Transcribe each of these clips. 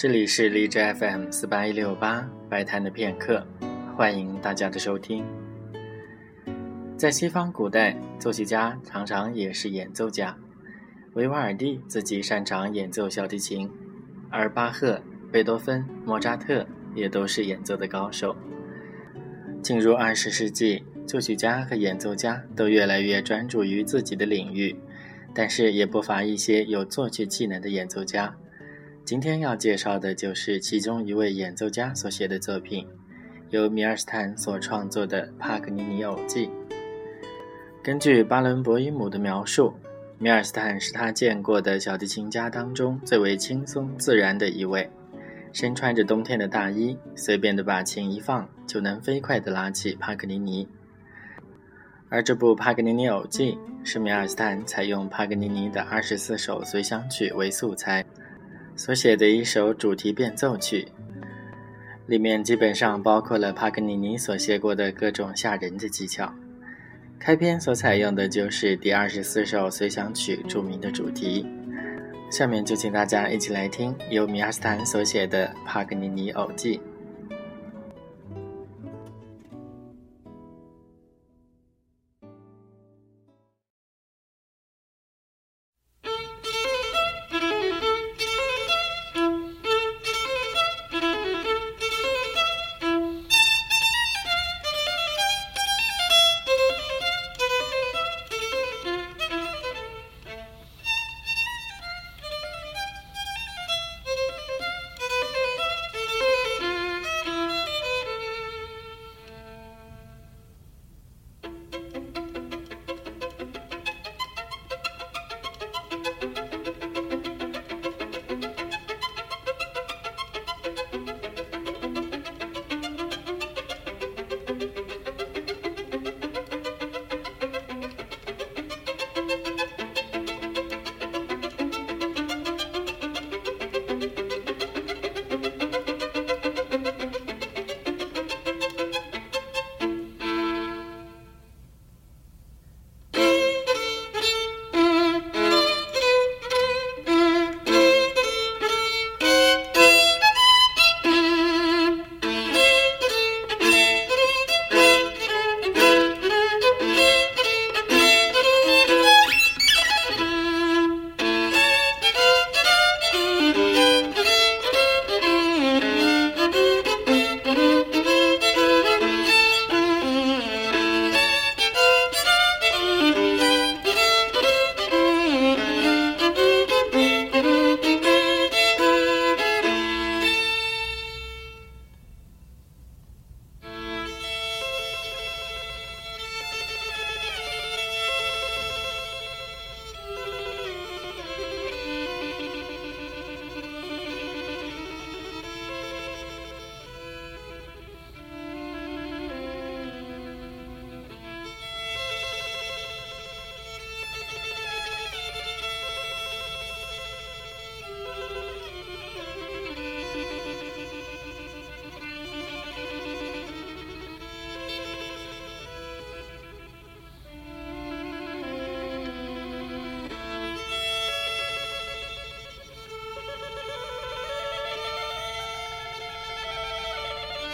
这里是荔枝 FM 四八一六八白谈的片刻，欢迎大家的收听。在西方古代，作曲家常常也是演奏家。维瓦尔第自己擅长演奏小提琴，而巴赫、贝多芬、莫扎特也都是演奏的高手。进入二十世纪，作曲家和演奏家都越来越专注于自己的领域，但是也不乏一些有作曲技能的演奏家。今天要介绍的就是其中一位演奏家所写的作品，由米尔斯坦所创作的《帕格尼尼偶记》。根据巴伦博伊姆的描述，米尔斯坦是他见过的小提琴家当中最为轻松自然的一位，身穿着冬天的大衣，随便的把琴一放，就能飞快地拉起帕格尼尼。而这部《帕格尼尼偶记》是米尔斯坦采用帕格尼尼的二十四首随想曲为素材。所写的一首主题变奏曲，里面基本上包括了帕格尼尼所写过的各种吓人的技巧。开篇所采用的就是第二十四首随想曲著名的主题。下面就请大家一起来听由米亚斯坦所写的《帕格尼尼偶记》。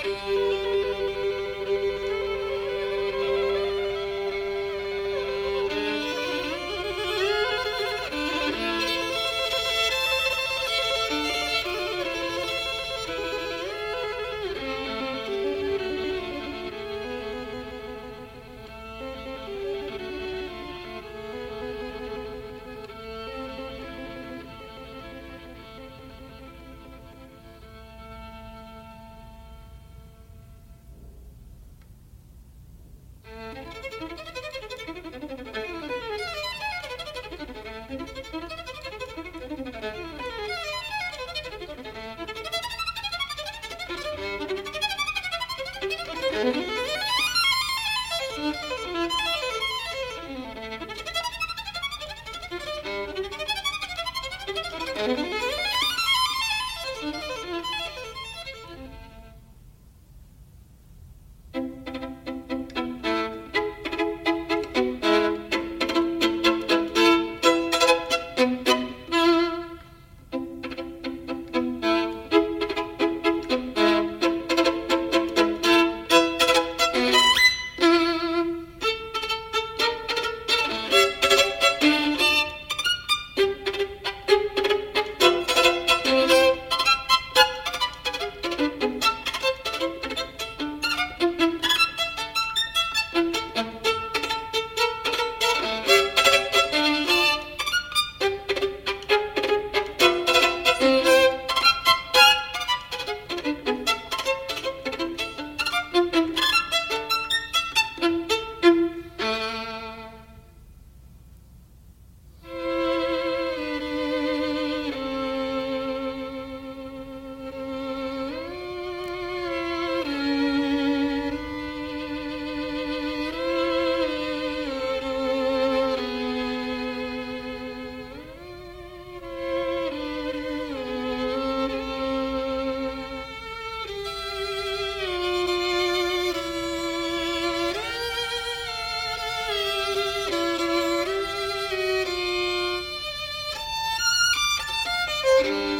Bye. thank you Bye.